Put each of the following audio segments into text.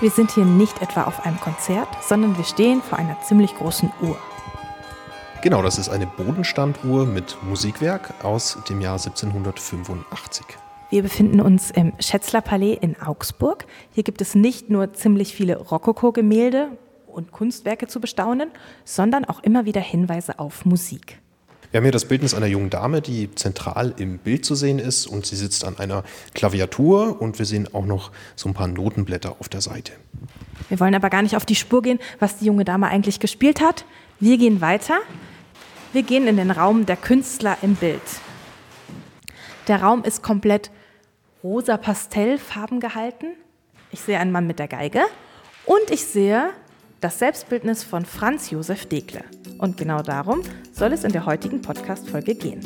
Wir sind hier nicht etwa auf einem Konzert, sondern wir stehen vor einer ziemlich großen Uhr. Genau, das ist eine Bodenstanduhr mit Musikwerk aus dem Jahr 1785. Wir befinden uns im Schätzler Palais in Augsburg. Hier gibt es nicht nur ziemlich viele Rokoko-Gemälde und Kunstwerke zu bestaunen, sondern auch immer wieder Hinweise auf Musik. Wir haben hier das Bildnis einer jungen Dame, die zentral im Bild zu sehen ist und sie sitzt an einer Klaviatur und wir sehen auch noch so ein paar Notenblätter auf der Seite. Wir wollen aber gar nicht auf die Spur gehen, was die junge Dame eigentlich gespielt hat. Wir gehen weiter. Wir gehen in den Raum der Künstler im Bild. Der Raum ist komplett rosa Pastellfarben gehalten. Ich sehe einen Mann mit der Geige und ich sehe das Selbstbildnis von Franz Josef Degle. Und genau darum soll es in der heutigen Podcast-Folge gehen.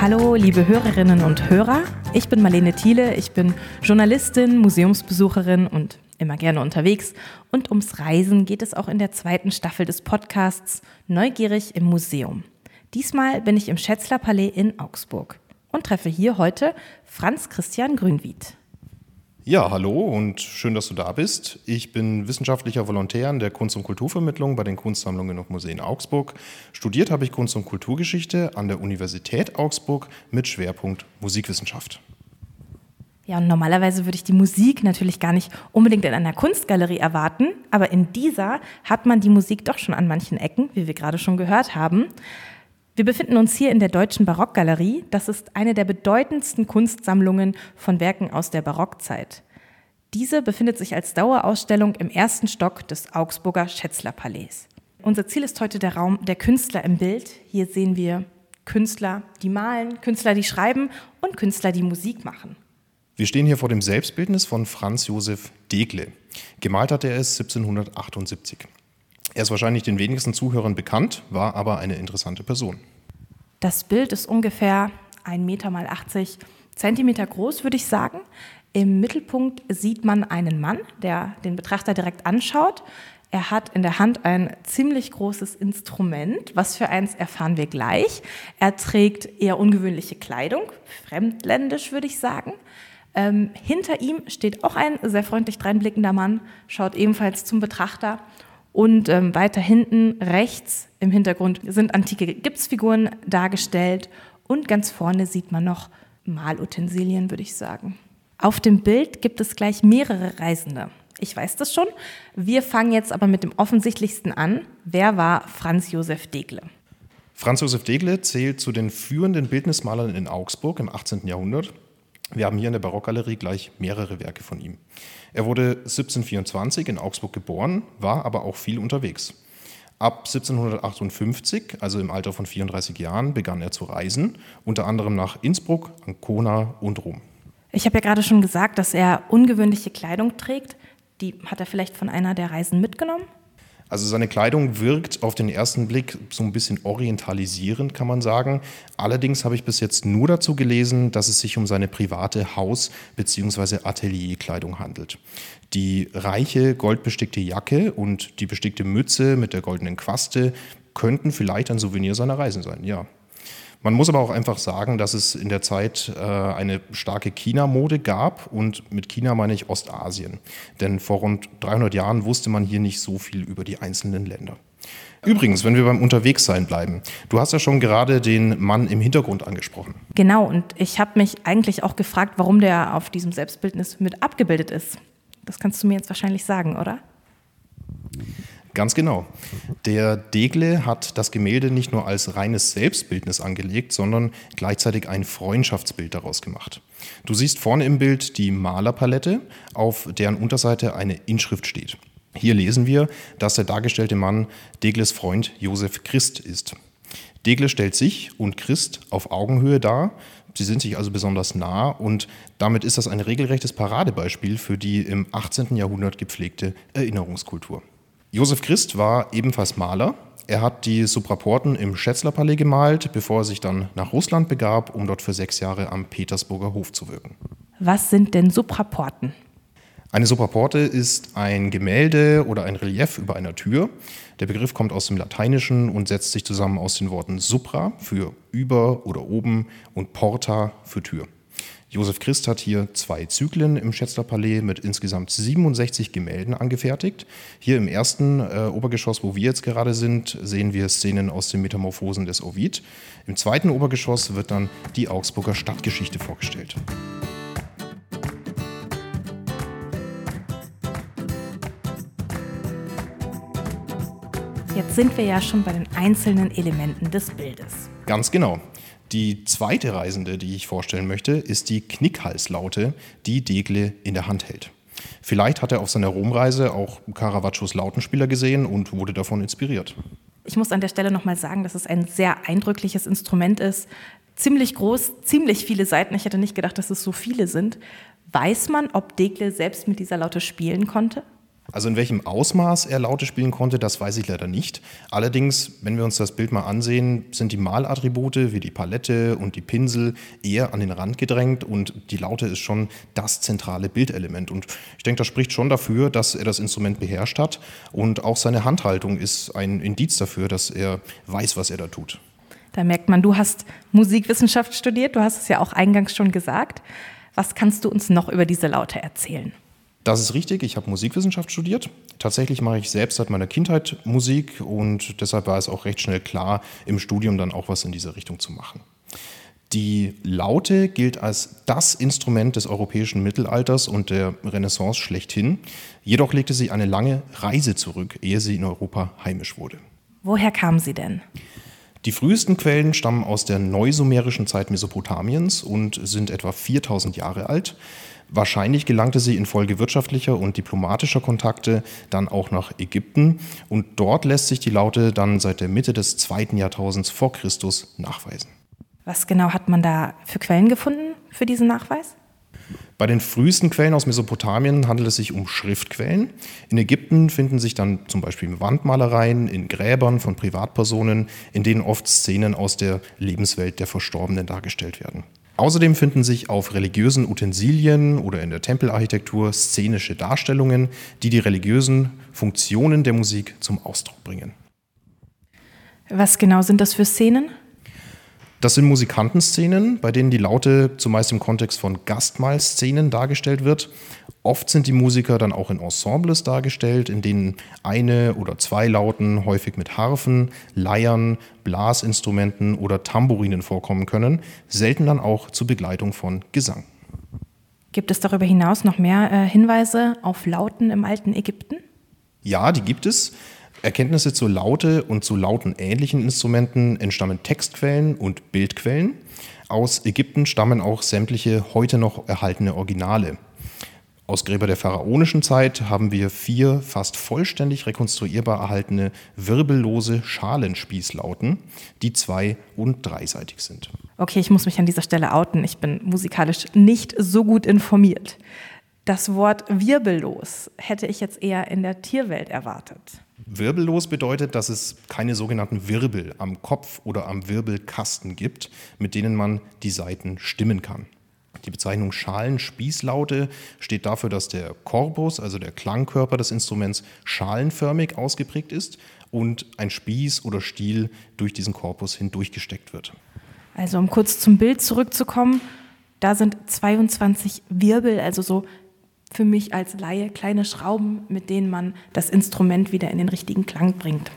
Hallo, liebe Hörerinnen und Hörer. Ich bin Marlene Thiele. Ich bin Journalistin, Museumsbesucherin und immer gerne unterwegs. Und ums Reisen geht es auch in der zweiten Staffel des Podcasts Neugierig im Museum. Diesmal bin ich im Schätzler Palais in Augsburg und treffe hier heute Franz Christian Grünwied. Ja, hallo und schön, dass du da bist. Ich bin wissenschaftlicher Volontär in der Kunst- und Kulturvermittlung bei den Kunstsammlungen und Museen Augsburg. Studiert habe ich Kunst- und Kulturgeschichte an der Universität Augsburg mit Schwerpunkt Musikwissenschaft. Ja, und normalerweise würde ich die Musik natürlich gar nicht unbedingt in einer Kunstgalerie erwarten, aber in dieser hat man die Musik doch schon an manchen Ecken, wie wir gerade schon gehört haben. Wir befinden uns hier in der Deutschen Barockgalerie. Das ist eine der bedeutendsten Kunstsammlungen von Werken aus der Barockzeit. Diese befindet sich als Dauerausstellung im ersten Stock des Augsburger Schätzlerpalais. Unser Ziel ist heute der Raum der Künstler im Bild. Hier sehen wir Künstler, die malen, Künstler, die schreiben und Künstler, die Musik machen. Wir stehen hier vor dem Selbstbildnis von Franz Josef Degle. Gemalt hat er es 1778. Er ist wahrscheinlich den wenigsten Zuhörern bekannt, war aber eine interessante Person. Das Bild ist ungefähr 1 Meter mal 80 Zentimeter groß, würde ich sagen. Im Mittelpunkt sieht man einen Mann, der den Betrachter direkt anschaut. Er hat in der Hand ein ziemlich großes Instrument. Was für eins erfahren wir gleich. Er trägt eher ungewöhnliche Kleidung, fremdländisch würde ich sagen. Ähm, hinter ihm steht auch ein sehr freundlich dreinblickender Mann, schaut ebenfalls zum Betrachter und ähm, weiter hinten rechts im Hintergrund sind antike Gipsfiguren dargestellt. Und ganz vorne sieht man noch Malutensilien, würde ich sagen. Auf dem Bild gibt es gleich mehrere Reisende. Ich weiß das schon. Wir fangen jetzt aber mit dem offensichtlichsten an. Wer war Franz Josef Degle? Franz Josef Degle zählt zu den führenden Bildnismalern in Augsburg im 18. Jahrhundert. Wir haben hier in der Barockgalerie gleich mehrere Werke von ihm. Er wurde 1724 in Augsburg geboren, war aber auch viel unterwegs. Ab 1758, also im Alter von 34 Jahren, begann er zu reisen, unter anderem nach Innsbruck, Ancona und Rom. Ich habe ja gerade schon gesagt, dass er ungewöhnliche Kleidung trägt. Die hat er vielleicht von einer der Reisen mitgenommen? Also seine Kleidung wirkt auf den ersten Blick so ein bisschen orientalisierend, kann man sagen. Allerdings habe ich bis jetzt nur dazu gelesen, dass es sich um seine private Haus- bzw. Atelierkleidung handelt. Die reiche goldbestickte Jacke und die bestickte Mütze mit der goldenen Quaste könnten vielleicht ein Souvenir seiner Reisen sein, ja. Man muss aber auch einfach sagen, dass es in der Zeit äh, eine starke China-Mode gab und mit China meine ich Ostasien. Denn vor rund 300 Jahren wusste man hier nicht so viel über die einzelnen Länder. Übrigens, wenn wir beim Unterwegssein bleiben, du hast ja schon gerade den Mann im Hintergrund angesprochen. Genau, und ich habe mich eigentlich auch gefragt, warum der auf diesem Selbstbildnis mit abgebildet ist. Das kannst du mir jetzt wahrscheinlich sagen, oder? Ganz genau. Der Degle hat das Gemälde nicht nur als reines Selbstbildnis angelegt, sondern gleichzeitig ein Freundschaftsbild daraus gemacht. Du siehst vorne im Bild die Malerpalette, auf deren Unterseite eine Inschrift steht. Hier lesen wir, dass der dargestellte Mann Degles Freund Josef Christ ist. Degle stellt sich und Christ auf Augenhöhe dar. Sie sind sich also besonders nah und damit ist das ein regelrechtes Paradebeispiel für die im 18. Jahrhundert gepflegte Erinnerungskultur. Josef Christ war ebenfalls Maler. Er hat die Supraporten im Schätzlerpalais gemalt, bevor er sich dann nach Russland begab, um dort für sechs Jahre am Petersburger Hof zu wirken. Was sind denn Supraporten? Eine Supraporte ist ein Gemälde oder ein Relief über einer Tür. Der Begriff kommt aus dem Lateinischen und setzt sich zusammen aus den Worten supra für über oder oben und porta für Tür. Josef Christ hat hier zwei Zyklen im Schätzler Palais mit insgesamt 67 Gemälden angefertigt. Hier im ersten äh, Obergeschoss, wo wir jetzt gerade sind, sehen wir Szenen aus den Metamorphosen des Ovid. Im zweiten Obergeschoss wird dann die Augsburger Stadtgeschichte vorgestellt. Jetzt sind wir ja schon bei den einzelnen Elementen des Bildes. Ganz genau. Die zweite Reisende, die ich vorstellen möchte, ist die Knickhalslaute, die Degle in der Hand hält. Vielleicht hat er auf seiner Romreise auch Caravaggios Lautenspieler gesehen und wurde davon inspiriert. Ich muss an der Stelle nochmal sagen, dass es ein sehr eindrückliches Instrument ist. Ziemlich groß, ziemlich viele Seiten. Ich hätte nicht gedacht, dass es so viele sind. Weiß man, ob Degle selbst mit dieser Laute spielen konnte? Also in welchem Ausmaß er Laute spielen konnte, das weiß ich leider nicht. Allerdings, wenn wir uns das Bild mal ansehen, sind die Malattribute wie die Palette und die Pinsel eher an den Rand gedrängt und die Laute ist schon das zentrale Bildelement. Und ich denke, das spricht schon dafür, dass er das Instrument beherrscht hat und auch seine Handhaltung ist ein Indiz dafür, dass er weiß, was er da tut. Da merkt man, du hast Musikwissenschaft studiert, du hast es ja auch eingangs schon gesagt. Was kannst du uns noch über diese Laute erzählen? Das ist richtig, ich habe Musikwissenschaft studiert. Tatsächlich mache ich selbst seit meiner Kindheit Musik und deshalb war es auch recht schnell klar, im Studium dann auch was in diese Richtung zu machen. Die Laute gilt als das Instrument des europäischen Mittelalters und der Renaissance schlechthin. Jedoch legte sie eine lange Reise zurück, ehe sie in Europa heimisch wurde. Woher kam sie denn? Die frühesten Quellen stammen aus der neusumerischen Zeit Mesopotamiens und sind etwa 4000 Jahre alt. Wahrscheinlich gelangte sie infolge wirtschaftlicher und diplomatischer Kontakte dann auch nach Ägypten und dort lässt sich die Laute dann seit der Mitte des zweiten Jahrtausends vor Christus nachweisen. Was genau hat man da für Quellen gefunden für diesen Nachweis? Bei den frühesten Quellen aus Mesopotamien handelt es sich um Schriftquellen. In Ägypten finden sich dann zum Beispiel Wandmalereien in Gräbern von Privatpersonen, in denen oft Szenen aus der Lebenswelt der Verstorbenen dargestellt werden. Außerdem finden sich auf religiösen Utensilien oder in der Tempelarchitektur szenische Darstellungen, die die religiösen Funktionen der Musik zum Ausdruck bringen. Was genau sind das für Szenen? Das sind Musikantenszenen, bei denen die Laute zumeist im Kontext von Gastmahlszenen dargestellt wird. Oft sind die Musiker dann auch in Ensembles dargestellt, in denen eine oder zwei Lauten häufig mit Harfen, Leiern, Blasinstrumenten oder Tambourinen vorkommen können, selten dann auch zur Begleitung von Gesang. Gibt es darüber hinaus noch mehr äh, Hinweise auf Lauten im alten Ägypten? Ja, die gibt es. Erkenntnisse zu Laute und zu lautenähnlichen Instrumenten entstammen Textquellen und Bildquellen. Aus Ägypten stammen auch sämtliche heute noch erhaltene Originale. Aus Gräber der pharaonischen Zeit haben wir vier fast vollständig rekonstruierbar erhaltene wirbellose Schalenspießlauten, die zwei- und dreiseitig sind. Okay, ich muss mich an dieser Stelle outen. Ich bin musikalisch nicht so gut informiert. Das Wort wirbellos hätte ich jetzt eher in der Tierwelt erwartet. Wirbellos bedeutet, dass es keine sogenannten Wirbel am Kopf oder am Wirbelkasten gibt, mit denen man die Saiten stimmen kann. Die Bezeichnung Schalenspießlaute steht dafür, dass der Korpus, also der Klangkörper des Instruments, schalenförmig ausgeprägt ist und ein Spieß oder Stiel durch diesen Korpus hindurchgesteckt wird. Also um kurz zum Bild zurückzukommen, da sind 22 Wirbel, also so für mich als Laie kleine Schrauben, mit denen man das Instrument wieder in den richtigen Klang bringt.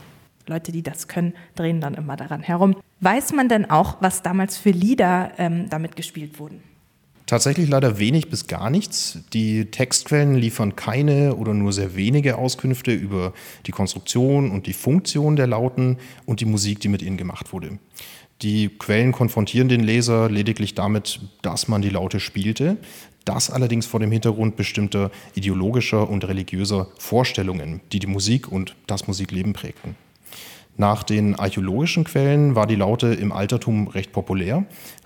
Leute, die das können, drehen dann immer daran herum. Weiß man denn auch, was damals für Lieder ähm, damit gespielt wurden? Tatsächlich leider wenig bis gar nichts. Die Textquellen liefern keine oder nur sehr wenige Auskünfte über die Konstruktion und die Funktion der Lauten und die Musik, die mit ihnen gemacht wurde. Die Quellen konfrontieren den Leser lediglich damit, dass man die Laute spielte. Das allerdings vor dem Hintergrund bestimmter ideologischer und religiöser Vorstellungen, die die Musik und das Musikleben prägten. Nach den archäologischen Quellen war die Laute im Altertum recht populär,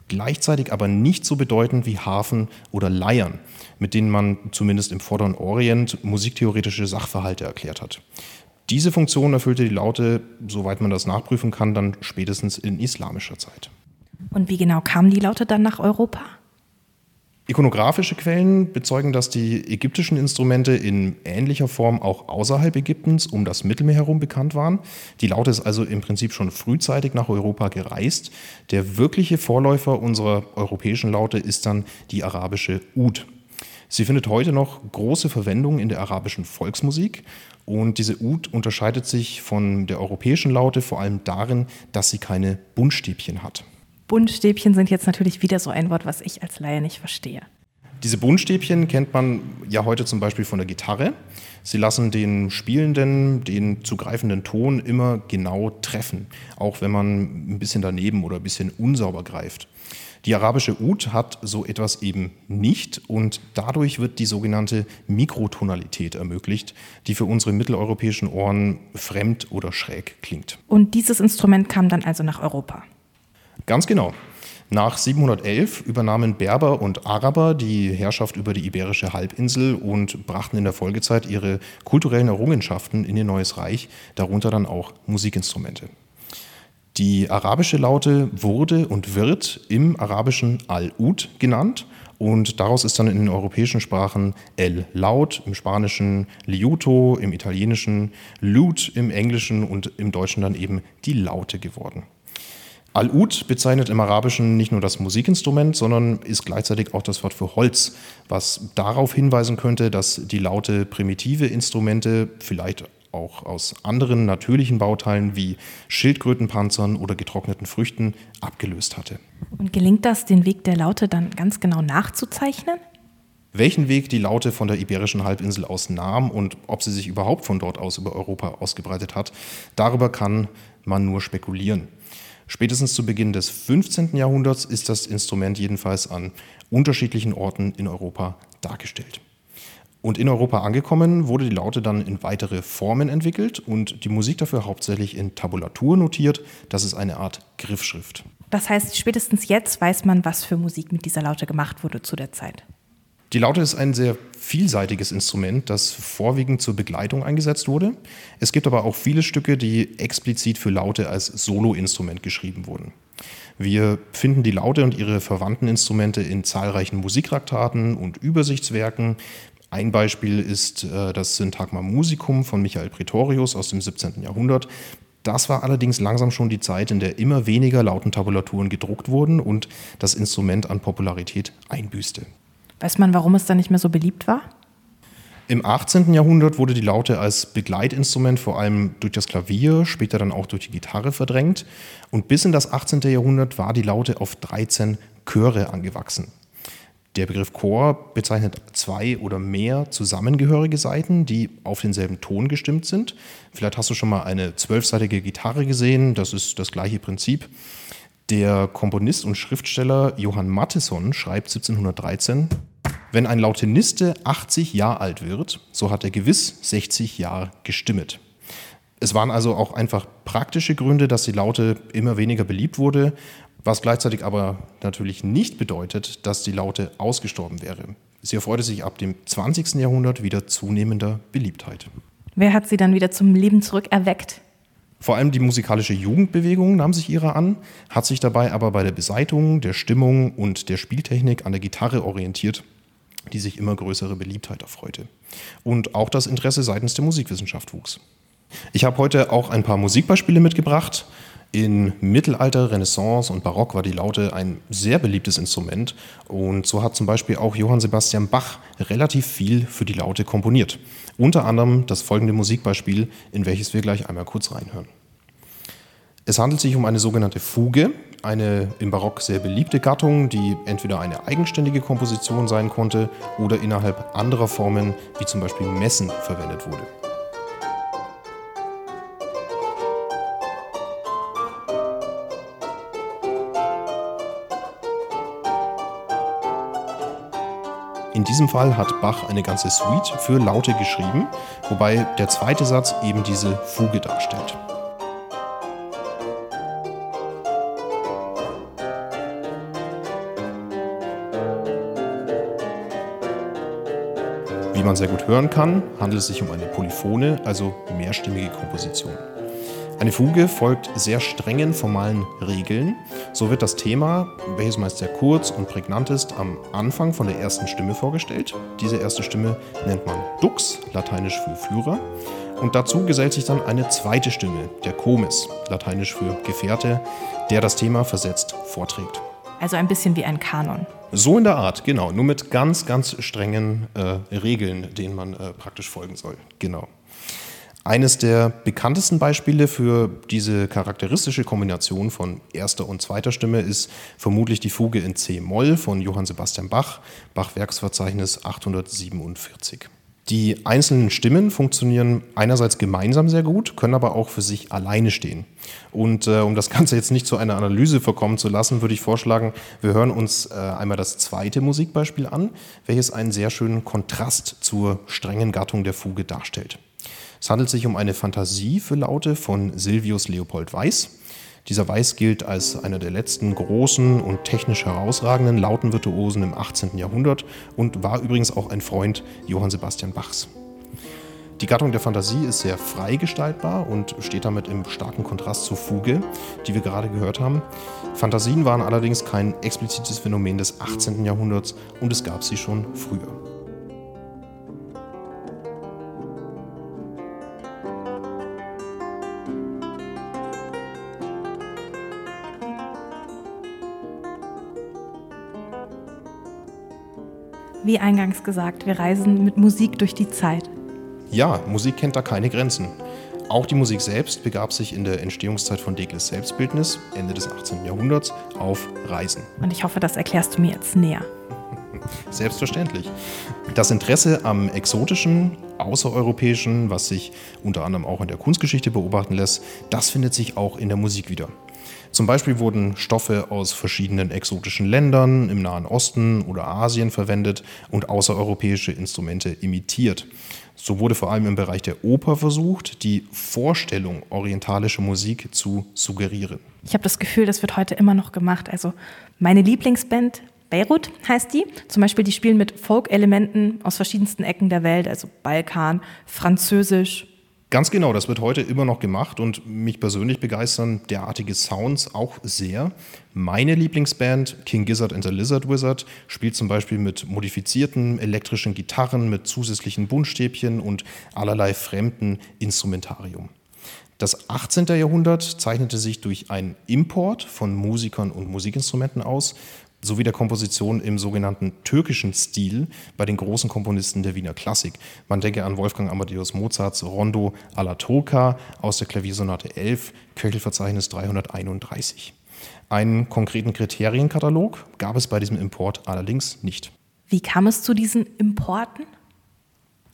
gleichzeitig aber nicht so bedeutend wie Harfen oder Leiern, mit denen man zumindest im Vorderen Orient musiktheoretische Sachverhalte erklärt hat. Diese Funktion erfüllte die Laute, soweit man das nachprüfen kann, dann spätestens in islamischer Zeit. Und wie genau kamen die Laute dann nach Europa? Ikonografische Quellen bezeugen, dass die ägyptischen Instrumente in ähnlicher Form auch außerhalb Ägyptens um das Mittelmeer herum bekannt waren. Die Laute ist also im Prinzip schon frühzeitig nach Europa gereist. Der wirkliche Vorläufer unserer europäischen Laute ist dann die arabische Ud. Sie findet heute noch große Verwendung in der arabischen Volksmusik und diese Ud unterscheidet sich von der europäischen Laute vor allem darin, dass sie keine Buntstäbchen hat. Buntstäbchen sind jetzt natürlich wieder so ein Wort, was ich als Laie nicht verstehe. Diese Buntstäbchen kennt man ja heute zum Beispiel von der Gitarre. Sie lassen den Spielenden den zugreifenden Ton immer genau treffen, auch wenn man ein bisschen daneben oder ein bisschen unsauber greift. Die arabische Ud hat so etwas eben nicht und dadurch wird die sogenannte Mikrotonalität ermöglicht, die für unsere mitteleuropäischen Ohren fremd oder schräg klingt. Und dieses Instrument kam dann also nach Europa. Ganz genau. Nach 711 übernahmen Berber und Araber die Herrschaft über die Iberische Halbinsel und brachten in der Folgezeit ihre kulturellen Errungenschaften in ihr neues Reich, darunter dann auch Musikinstrumente. Die arabische Laute wurde und wird im arabischen Al-Ud genannt und daraus ist dann in den europäischen Sprachen El laut, im Spanischen Liuto, im Italienischen Lut, im Englischen und im Deutschen dann eben die Laute geworden. Al-Ud bezeichnet im Arabischen nicht nur das Musikinstrument, sondern ist gleichzeitig auch das Wort für Holz, was darauf hinweisen könnte, dass die Laute primitive Instrumente vielleicht auch aus anderen natürlichen Bauteilen wie Schildkrötenpanzern oder getrockneten Früchten abgelöst hatte. Und gelingt das, den Weg der Laute dann ganz genau nachzuzeichnen? Welchen Weg die Laute von der Iberischen Halbinsel aus nahm und ob sie sich überhaupt von dort aus über Europa ausgebreitet hat, darüber kann man nur spekulieren. Spätestens zu Beginn des 15. Jahrhunderts ist das Instrument jedenfalls an unterschiedlichen Orten in Europa dargestellt. Und in Europa angekommen, wurde die Laute dann in weitere Formen entwickelt und die Musik dafür hauptsächlich in Tabulatur notiert. Das ist eine Art Griffschrift. Das heißt, spätestens jetzt weiß man, was für Musik mit dieser Laute gemacht wurde zu der Zeit. Die Laute ist ein sehr vielseitiges Instrument, das vorwiegend zur Begleitung eingesetzt wurde. Es gibt aber auch viele Stücke, die explizit für Laute als Soloinstrument geschrieben wurden. Wir finden die Laute und ihre verwandten Instrumente in zahlreichen Musiktraktaten und Übersichtswerken. Ein Beispiel ist äh, das Syntagma Musicum von Michael Pretorius aus dem 17. Jahrhundert. Das war allerdings langsam schon die Zeit, in der immer weniger Lautentabulaturen gedruckt wurden und das Instrument an Popularität einbüßte. Weiß man, warum es dann nicht mehr so beliebt war? Im 18. Jahrhundert wurde die Laute als Begleitinstrument vor allem durch das Klavier, später dann auch durch die Gitarre verdrängt. Und bis in das 18. Jahrhundert war die Laute auf 13 Chöre angewachsen. Der Begriff Chor bezeichnet zwei oder mehr zusammengehörige Saiten, die auf denselben Ton gestimmt sind. Vielleicht hast du schon mal eine zwölfseitige Gitarre gesehen, das ist das gleiche Prinzip. Der Komponist und Schriftsteller Johann Mattheson schreibt 1713, wenn ein Lauteniste 80 Jahre alt wird, so hat er gewiss 60 Jahre gestimmet. Es waren also auch einfach praktische Gründe, dass die Laute immer weniger beliebt wurde, was gleichzeitig aber natürlich nicht bedeutet, dass die Laute ausgestorben wäre. Sie erfreute sich ab dem 20. Jahrhundert wieder zunehmender Beliebtheit. Wer hat sie dann wieder zum Leben zurückerweckt? Vor allem die musikalische Jugendbewegung nahm sich ihrer an, hat sich dabei aber bei der Beseitigung, der Stimmung und der Spieltechnik an der Gitarre orientiert, die sich immer größere Beliebtheit erfreute. Und auch das Interesse seitens der Musikwissenschaft wuchs. Ich habe heute auch ein paar Musikbeispiele mitgebracht. In Mittelalter, Renaissance und Barock war die Laute ein sehr beliebtes Instrument und so hat zum Beispiel auch Johann Sebastian Bach relativ viel für die Laute komponiert. Unter anderem das folgende Musikbeispiel, in welches wir gleich einmal kurz reinhören. Es handelt sich um eine sogenannte Fuge, eine im Barock sehr beliebte Gattung, die entweder eine eigenständige Komposition sein konnte oder innerhalb anderer Formen wie zum Beispiel Messen verwendet wurde. In diesem Fall hat Bach eine ganze Suite für Laute geschrieben, wobei der zweite Satz eben diese Fuge darstellt. Wie man sehr gut hören kann, handelt es sich um eine polyphone, also mehrstimmige Komposition. Eine Fuge folgt sehr strengen formalen Regeln. So wird das Thema, welches meist sehr kurz und prägnant ist, am Anfang von der ersten Stimme vorgestellt. Diese erste Stimme nennt man Dux, lateinisch für Führer. Und dazu gesellt sich dann eine zweite Stimme, der Komis, lateinisch für Gefährte, der das Thema versetzt vorträgt. Also ein bisschen wie ein Kanon. So in der Art, genau. Nur mit ganz, ganz strengen äh, Regeln, denen man äh, praktisch folgen soll. Genau. Eines der bekanntesten Beispiele für diese charakteristische Kombination von erster und zweiter Stimme ist vermutlich die Fuge in C-Moll von Johann Sebastian Bach, Bach-Werksverzeichnis 847. Die einzelnen Stimmen funktionieren einerseits gemeinsam sehr gut, können aber auch für sich alleine stehen. Und äh, um das Ganze jetzt nicht zu einer Analyse verkommen zu lassen, würde ich vorschlagen, wir hören uns äh, einmal das zweite Musikbeispiel an, welches einen sehr schönen Kontrast zur strengen Gattung der Fuge darstellt. Es handelt sich um eine Fantasie für Laute von Silvius Leopold Weiß. Dieser Weiß gilt als einer der letzten großen und technisch herausragenden Lautenvirtuosen im 18. Jahrhundert und war übrigens auch ein Freund Johann Sebastian Bachs. Die Gattung der Fantasie ist sehr frei gestaltbar und steht damit im starken Kontrast zur Fuge, die wir gerade gehört haben. Fantasien waren allerdings kein explizites Phänomen des 18. Jahrhunderts und es gab sie schon früher. Wie eingangs gesagt, wir reisen mit Musik durch die Zeit. Ja, Musik kennt da keine Grenzen. Auch die Musik selbst begab sich in der Entstehungszeit von Degles Selbstbildnis, Ende des 18. Jahrhunderts, auf Reisen. Und ich hoffe, das erklärst du mir jetzt näher. Selbstverständlich. Das Interesse am Exotischen, Außereuropäischen, was sich unter anderem auch in der Kunstgeschichte beobachten lässt, das findet sich auch in der Musik wieder. Zum Beispiel wurden Stoffe aus verschiedenen exotischen Ländern im Nahen Osten oder Asien verwendet und außereuropäische Instrumente imitiert. So wurde vor allem im Bereich der Oper versucht, die Vorstellung orientalischer Musik zu suggerieren. Ich habe das Gefühl, das wird heute immer noch gemacht. Also meine Lieblingsband Beirut heißt die. Zum Beispiel, die spielen mit Folk-Elementen aus verschiedensten Ecken der Welt, also Balkan, Französisch, Ganz genau, das wird heute immer noch gemacht und mich persönlich begeistern derartige Sounds auch sehr. Meine Lieblingsband King Gizzard and the Lizard Wizard spielt zum Beispiel mit modifizierten elektrischen Gitarren, mit zusätzlichen Buntstäbchen und allerlei fremden Instrumentarium. Das 18. Jahrhundert zeichnete sich durch einen Import von Musikern und Musikinstrumenten aus, sowie der Komposition im sogenannten türkischen Stil bei den großen Komponisten der Wiener Klassik. Man denke an Wolfgang Amadeus Mozarts Rondo alla Turca aus der Klaviersonate 11, Köchelverzeichnis 331. Einen konkreten Kriterienkatalog gab es bei diesem Import allerdings nicht. Wie kam es zu diesen Importen?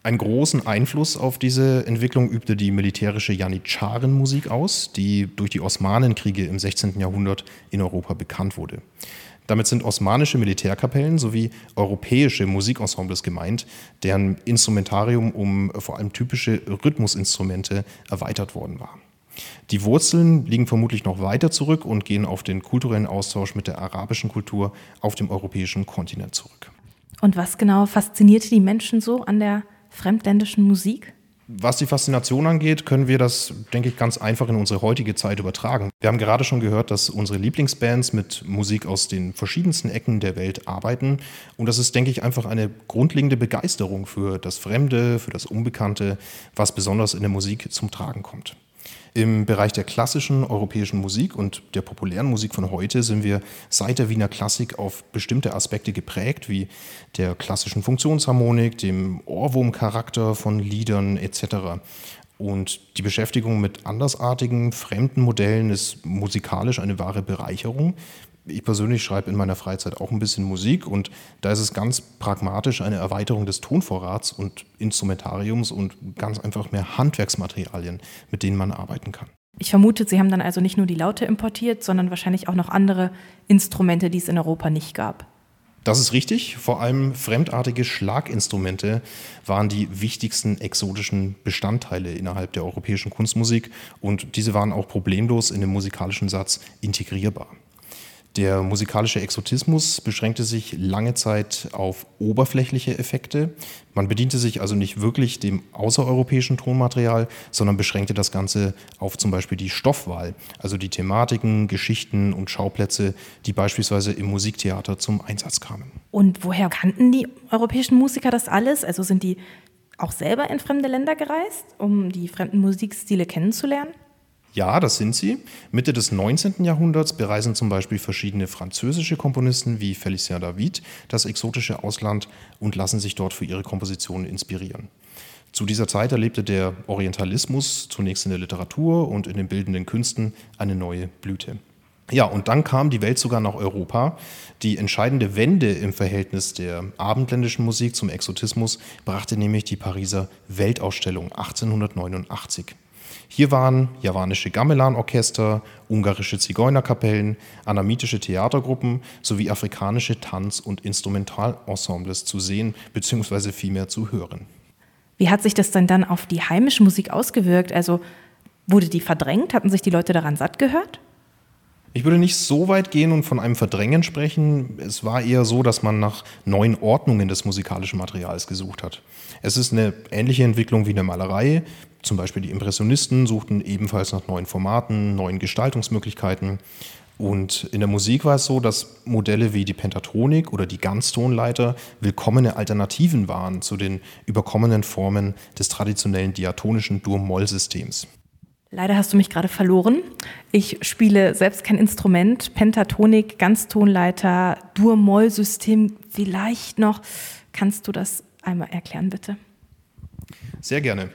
Einen großen Einfluss auf diese Entwicklung übte die militärische Janitscharenmusik aus, die durch die Osmanenkriege im 16. Jahrhundert in Europa bekannt wurde. Damit sind osmanische Militärkapellen sowie europäische Musikensembles gemeint, deren Instrumentarium um vor allem typische Rhythmusinstrumente erweitert worden war. Die Wurzeln liegen vermutlich noch weiter zurück und gehen auf den kulturellen Austausch mit der arabischen Kultur auf dem europäischen Kontinent zurück. Und was genau faszinierte die Menschen so an der fremdländischen Musik? Was die Faszination angeht, können wir das, denke ich, ganz einfach in unsere heutige Zeit übertragen. Wir haben gerade schon gehört, dass unsere Lieblingsbands mit Musik aus den verschiedensten Ecken der Welt arbeiten. Und das ist, denke ich, einfach eine grundlegende Begeisterung für das Fremde, für das Unbekannte, was besonders in der Musik zum Tragen kommt. Im Bereich der klassischen europäischen Musik und der populären Musik von heute sind wir seit der Wiener Klassik auf bestimmte Aspekte geprägt, wie der klassischen Funktionsharmonik, dem Ohrwurmcharakter von Liedern etc. Und die Beschäftigung mit andersartigen, fremden Modellen ist musikalisch eine wahre Bereicherung, ich persönlich schreibe in meiner Freizeit auch ein bisschen Musik und da ist es ganz pragmatisch eine Erweiterung des Tonvorrats und Instrumentariums und ganz einfach mehr Handwerksmaterialien, mit denen man arbeiten kann. Ich vermute, Sie haben dann also nicht nur die Laute importiert, sondern wahrscheinlich auch noch andere Instrumente, die es in Europa nicht gab. Das ist richtig. Vor allem fremdartige Schlaginstrumente waren die wichtigsten exotischen Bestandteile innerhalb der europäischen Kunstmusik und diese waren auch problemlos in den musikalischen Satz integrierbar. Der musikalische Exotismus beschränkte sich lange Zeit auf oberflächliche Effekte. Man bediente sich also nicht wirklich dem außereuropäischen Tonmaterial, sondern beschränkte das Ganze auf zum Beispiel die Stoffwahl, also die Thematiken, Geschichten und Schauplätze, die beispielsweise im Musiktheater zum Einsatz kamen. Und woher kannten die europäischen Musiker das alles? Also sind die auch selber in fremde Länder gereist, um die fremden Musikstile kennenzulernen? Ja, das sind sie. Mitte des 19. Jahrhunderts bereisen zum Beispiel verschiedene französische Komponisten wie Félicien David das exotische Ausland und lassen sich dort für ihre Kompositionen inspirieren. Zu dieser Zeit erlebte der Orientalismus zunächst in der Literatur und in den bildenden Künsten eine neue Blüte. Ja, und dann kam die Welt sogar nach Europa. Die entscheidende Wende im Verhältnis der abendländischen Musik zum Exotismus brachte nämlich die Pariser Weltausstellung 1889. Hier waren javanische Gamelan-Orchester, ungarische Zigeunerkapellen, anamitische Theatergruppen sowie afrikanische Tanz- und Instrumentalensembles zu sehen bzw. vielmehr zu hören. Wie hat sich das denn dann auf die heimische Musik ausgewirkt? Also wurde die verdrängt? Hatten sich die Leute daran satt gehört? Ich würde nicht so weit gehen und von einem Verdrängen sprechen. Es war eher so, dass man nach neuen Ordnungen des musikalischen Materials gesucht hat. Es ist eine ähnliche Entwicklung wie in der Malerei. Zum Beispiel die Impressionisten suchten ebenfalls nach neuen Formaten, neuen Gestaltungsmöglichkeiten. Und in der Musik war es so, dass Modelle wie die Pentatonik oder die Ganztonleiter willkommene Alternativen waren zu den überkommenen Formen des traditionellen diatonischen Dur-Moll-Systems. Leider hast du mich gerade verloren. Ich spiele selbst kein Instrument. Pentatonik, Ganztonleiter, Dur-Moll-System vielleicht noch. Kannst du das einmal erklären, bitte? Sehr gerne.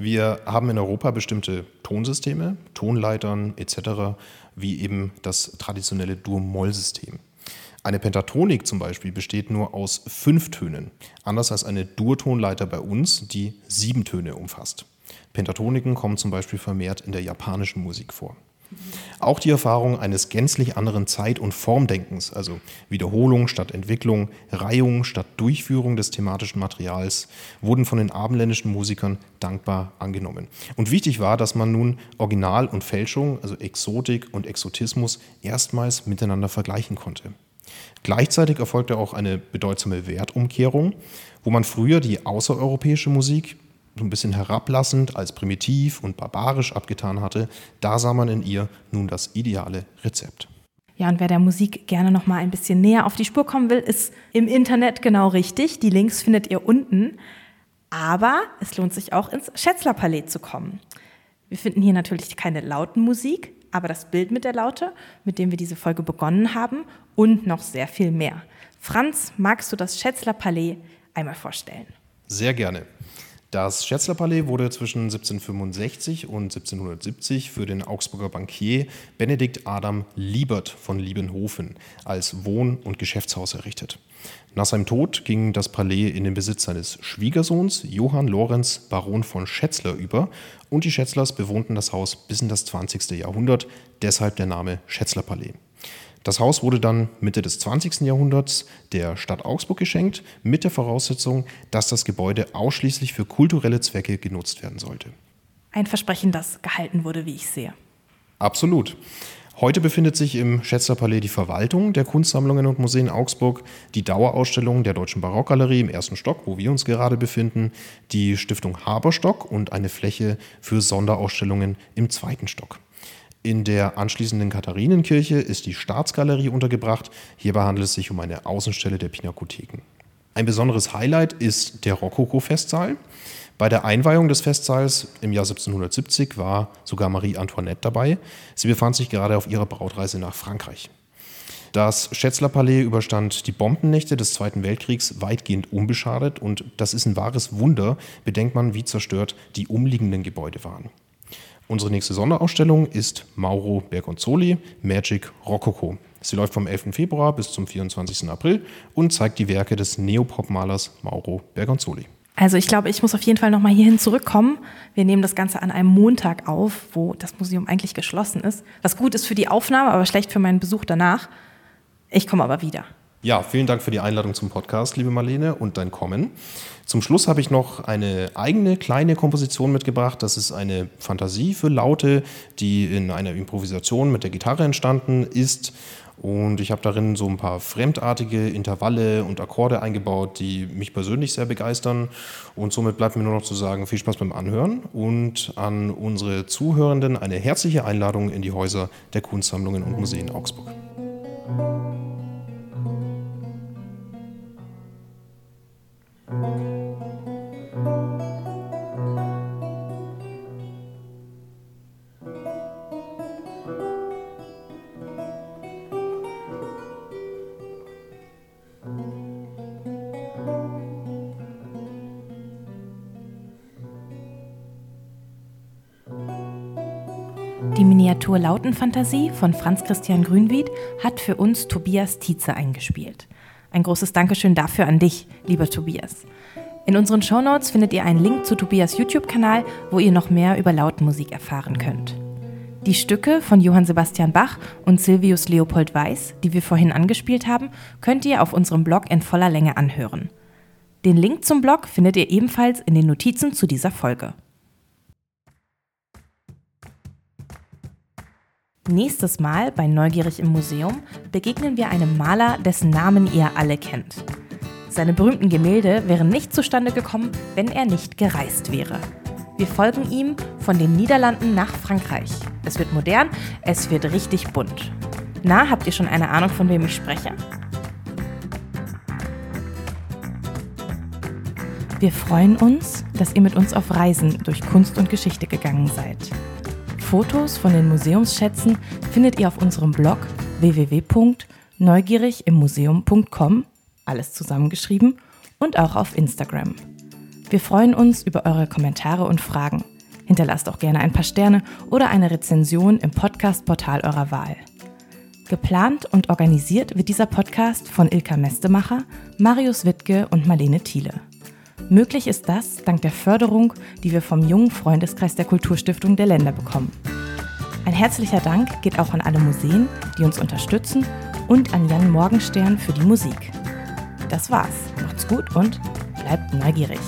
Wir haben in Europa bestimmte Tonsysteme, Tonleitern etc., wie eben das traditionelle Dur-Moll-System. Eine Pentatonik zum Beispiel besteht nur aus fünf Tönen, anders als eine Dur-Tonleiter bei uns, die sieben Töne umfasst. Pentatoniken kommen zum Beispiel vermehrt in der japanischen Musik vor. Auch die Erfahrung eines gänzlich anderen Zeit- und Formdenkens, also Wiederholung statt Entwicklung, Reihung statt Durchführung des thematischen Materials, wurden von den abendländischen Musikern dankbar angenommen. Und wichtig war, dass man nun Original und Fälschung, also Exotik und Exotismus, erstmals miteinander vergleichen konnte. Gleichzeitig erfolgte auch eine bedeutsame Wertumkehrung, wo man früher die außereuropäische Musik so ein bisschen herablassend als primitiv und barbarisch abgetan hatte, da sah man in ihr nun das ideale Rezept. Ja, und wer der Musik gerne noch mal ein bisschen näher auf die Spur kommen will, ist im Internet genau richtig. Die Links findet ihr unten. Aber es lohnt sich auch ins Schätzler-Palais zu kommen. Wir finden hier natürlich keine lauten Musik, aber das Bild mit der Laute, mit dem wir diese Folge begonnen haben und noch sehr viel mehr. Franz, magst du das Schätzler-Palais einmal vorstellen? Sehr gerne. Das Schätzlerpalais wurde zwischen 1765 und 1770 für den Augsburger Bankier Benedikt Adam Liebert von Liebenhofen als Wohn- und Geschäftshaus errichtet. Nach seinem Tod ging das Palais in den Besitz seines Schwiegersohns Johann Lorenz Baron von Schätzler über und die Schätzlers bewohnten das Haus bis in das 20. Jahrhundert, deshalb der Name Schätzlerpalais. Das Haus wurde dann Mitte des 20. Jahrhunderts der Stadt Augsburg geschenkt, mit der Voraussetzung, dass das Gebäude ausschließlich für kulturelle Zwecke genutzt werden sollte. Ein Versprechen, das gehalten wurde, wie ich sehe. Absolut. Heute befindet sich im Schätzlerpalais die Verwaltung der Kunstsammlungen und Museen Augsburg, die Dauerausstellung der Deutschen Barockgalerie im ersten Stock, wo wir uns gerade befinden, die Stiftung Haberstock und eine Fläche für Sonderausstellungen im zweiten Stock. In der anschließenden Katharinenkirche ist die Staatsgalerie untergebracht. Hierbei handelt es sich um eine Außenstelle der Pinakotheken. Ein besonderes Highlight ist der Rokoko-Festsaal. Bei der Einweihung des Festsaals im Jahr 1770 war sogar Marie Antoinette dabei. Sie befand sich gerade auf ihrer Brautreise nach Frankreich. Das Schätzler Palais überstand die Bombennächte des Zweiten Weltkriegs weitgehend unbeschadet und das ist ein wahres Wunder, bedenkt man, wie zerstört die umliegenden Gebäude waren. Unsere nächste Sonderausstellung ist Mauro Bergonzoli Magic Rococo. Sie läuft vom 11. Februar bis zum 24. April und zeigt die Werke des Neopop-Malers Mauro Bergonzoli. Also ich glaube, ich muss auf jeden Fall nochmal hierhin zurückkommen. Wir nehmen das Ganze an einem Montag auf, wo das Museum eigentlich geschlossen ist. Was gut ist für die Aufnahme, aber schlecht für meinen Besuch danach. Ich komme aber wieder. Ja, vielen Dank für die Einladung zum Podcast, liebe Marlene, und dein Kommen. Zum Schluss habe ich noch eine eigene kleine Komposition mitgebracht. Das ist eine Fantasie für Laute, die in einer Improvisation mit der Gitarre entstanden ist. Und ich habe darin so ein paar fremdartige Intervalle und Akkorde eingebaut, die mich persönlich sehr begeistern. Und somit bleibt mir nur noch zu sagen, viel Spaß beim Anhören und an unsere Zuhörenden eine herzliche Einladung in die Häuser der Kunstsammlungen und Museen Augsburg. Die Miniatur Lautenfantasie von Franz Christian Grünwied hat für uns Tobias Tietze eingespielt. Ein großes Dankeschön dafür an dich, lieber Tobias. In unseren Shownotes findet ihr einen Link zu Tobias YouTube-Kanal, wo ihr noch mehr über Lautmusik erfahren könnt. Die Stücke von Johann Sebastian Bach und Silvius Leopold Weiß, die wir vorhin angespielt haben, könnt ihr auf unserem Blog in voller Länge anhören. Den Link zum Blog findet ihr ebenfalls in den Notizen zu dieser Folge. Nächstes Mal bei Neugierig im Museum begegnen wir einem Maler, dessen Namen ihr alle kennt. Seine berühmten Gemälde wären nicht zustande gekommen, wenn er nicht gereist wäre. Wir folgen ihm von den Niederlanden nach Frankreich. Es wird modern, es wird richtig bunt. Na, habt ihr schon eine Ahnung, von wem ich spreche? Wir freuen uns, dass ihr mit uns auf Reisen durch Kunst und Geschichte gegangen seid. Fotos von den Museumsschätzen findet ihr auf unserem Blog www.neugierigimmuseum.com, alles zusammengeschrieben, und auch auf Instagram. Wir freuen uns über eure Kommentare und Fragen. Hinterlasst auch gerne ein paar Sterne oder eine Rezension im Podcast-Portal eurer Wahl. Geplant und organisiert wird dieser Podcast von Ilka Mestemacher, Marius Wittke und Marlene Thiele. Möglich ist das dank der Förderung, die wir vom jungen Freundeskreis der Kulturstiftung der Länder bekommen. Ein herzlicher Dank geht auch an alle Museen, die uns unterstützen und an Jan Morgenstern für die Musik. Das war's. Macht's gut und bleibt neugierig.